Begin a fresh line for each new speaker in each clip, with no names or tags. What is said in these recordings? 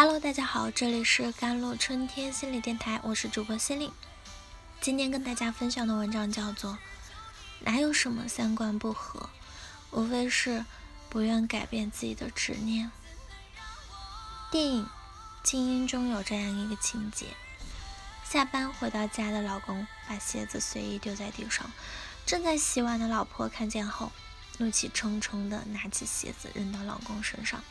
Hello，大家好，这里是甘露春天心理电台，我是主播心灵。今天跟大家分享的文章叫做《哪有什么三观不合，无非是不愿改变自己的执念》。电影《精英》中有这样一个情节：下班回到家的老公把鞋子随意丢在地上，正在洗碗的老婆看见后，怒气冲冲地拿起鞋子扔到老公身上。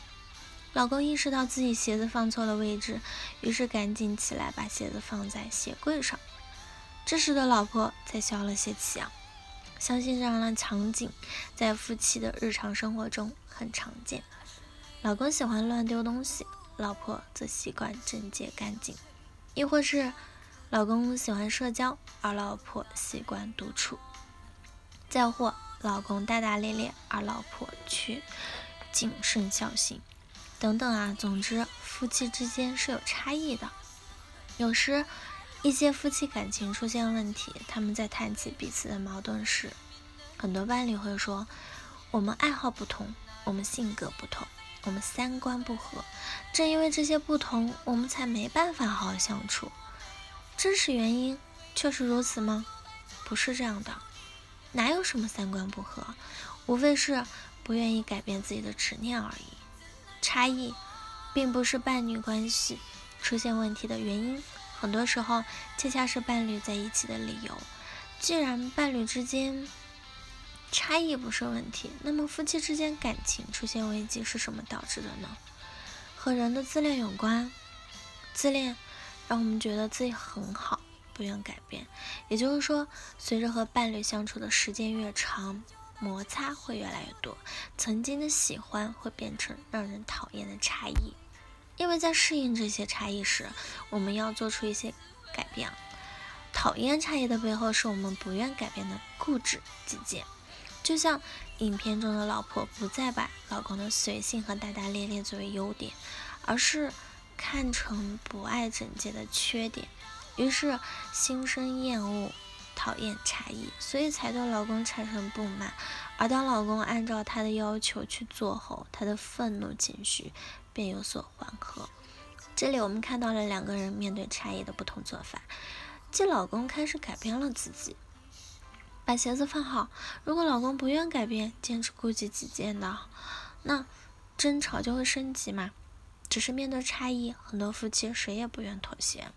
老公意识到自己鞋子放错了位置，于是赶紧起来把鞋子放在鞋柜上。这时的老婆才消了些气啊。相信这样的场景在夫妻的日常生活中很常见。老公喜欢乱丢东西，老婆则习惯整洁干净；亦或是老公喜欢社交，而老婆习惯独处；再或老公大大咧咧，而老婆却谨慎小心。等等啊，总之，夫妻之间是有差异的。有时，一些夫妻感情出现问题，他们在谈起彼此的矛盾时，很多伴侣会说：“我们爱好不同，我们性格不同，我们三观不合。正因为这些不同，我们才没办法好好相处。”真实原因确实如此吗？不是这样的，哪有什么三观不合，无非是不愿意改变自己的执念而已。差异并不是伴侣关系出现问题的原因，很多时候恰恰是伴侣在一起的理由。既然伴侣之间差异不是问题，那么夫妻之间感情出现危机是什么导致的呢？和人的自恋有关。自恋让我们觉得自己很好，不愿改变。也就是说，随着和伴侣相处的时间越长，摩擦会越来越多，曾经的喜欢会变成让人讨厌的差异，因为在适应这些差异时，我们要做出一些改变。讨厌差异的背后，是我们不愿改变的固执己见。就像影片中的老婆不再把老公的随性和大大咧咧作为优点，而是看成不爱整洁的缺点，于是心生厌恶。讨厌差异，所以才对老公产生不满。而当老公按照她的要求去做后，她的愤怒情绪便有所缓和。这里我们看到了两个人面对差异的不同做法。即老公开始改变了自己，把鞋子放好。如果老公不愿改变，坚持顾及己见的，那争吵就会升级嘛。只是面对差异，很多夫妻谁也不愿妥协，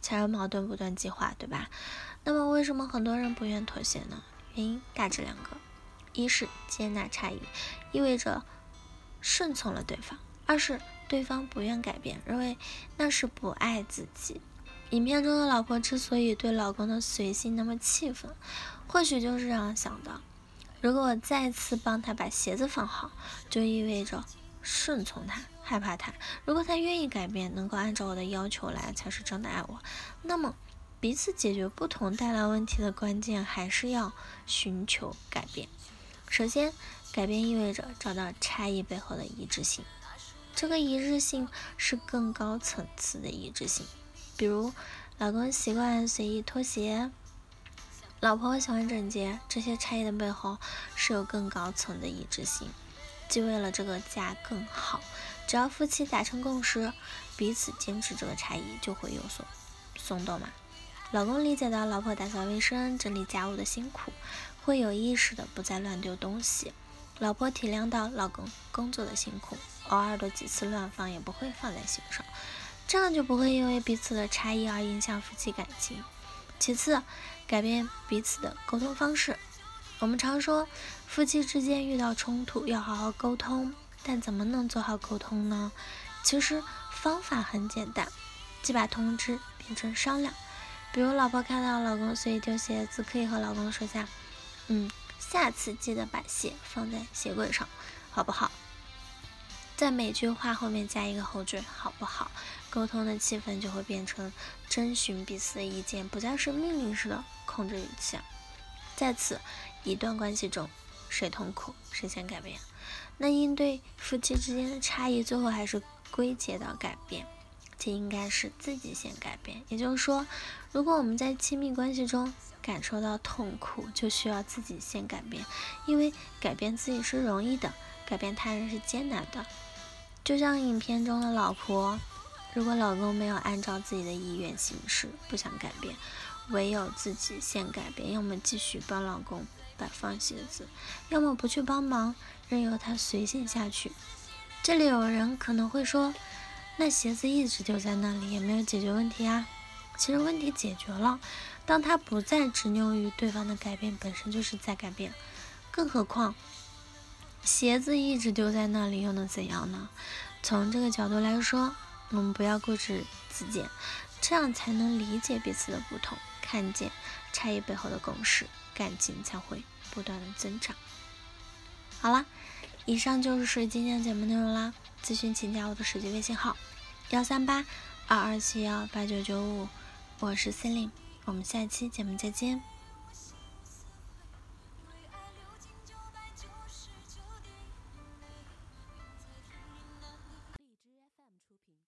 才让矛盾不断激化，对吧？那么，为什么很多人不愿妥协呢？原因大致两个：一是接纳差异，意味着顺从了对方；二是对方不愿改变，认为那是不爱自己。影片中的老婆之所以对老公的随性那么气愤，或许就是这样想的：如果我再次帮他把鞋子放好，就意味着顺从他，害怕他；如果他愿意改变，能够按照我的要求来，才是真的爱我。那么。彼此解决不同带来问题的关键，还是要寻求改变。首先，改变意味着找到差异背后的一致性。这个一致性是更高层次的一致性。比如，老公习惯随意脱鞋，老婆喜欢整洁，这些差异的背后是有更高层的一致性，既为了这个家更好。只要夫妻达成共识，彼此坚持这个差异，就会有所松动嘛。老公理解到老婆打扫卫生、整理家务的辛苦，会有意识的不再乱丢东西；老婆体谅到老公工作的辛苦，偶尔的几次乱放也不会放在心上，这样就不会因为彼此的差异而影响夫妻感情。其次，改变彼此的沟通方式。我们常说，夫妻之间遇到冲突要好好沟通，但怎么能做好沟通呢？其实方法很简单，即把通知变成商量。比如，老婆看到老公随意丢鞋子，可以和老公说下：“嗯，下次记得把鞋放在鞋柜上，好不好？”在每句话后面加一个后缀，好不好？沟通的气氛就会变成征询彼此的意见，不再是命令式的控制语气。在此一段关系中，谁痛苦谁先改变？那应对夫妻之间的差异，最后还是归结到改变。这应该是自己先改变，也就是说，如果我们在亲密关系中感受到痛苦，就需要自己先改变，因为改变自己是容易的，改变他人是艰难的。就像影片中的老婆，如果老公没有按照自己的意愿行事，不想改变，唯有自己先改变，要么继续帮老公摆放鞋子，要么不去帮忙，任由他随性下去。这里有人可能会说，那鞋子一直丢在那里，也没有解决问题啊。其实问题解决了，当他不再执拗于对方的改变，本身就是在改变。更何况，鞋子一直丢在那里又能怎样呢？从这个角度来说。我们不要固执己见，这样才能理解彼此的不同，看见差异背后的共识，感情才会不断的增长。好啦，以上就是今天的节目内容啦。咨询请加我的手机微信号：幺三八二二七幺八九九五，我是 c e l i n e 我们下期节目再见。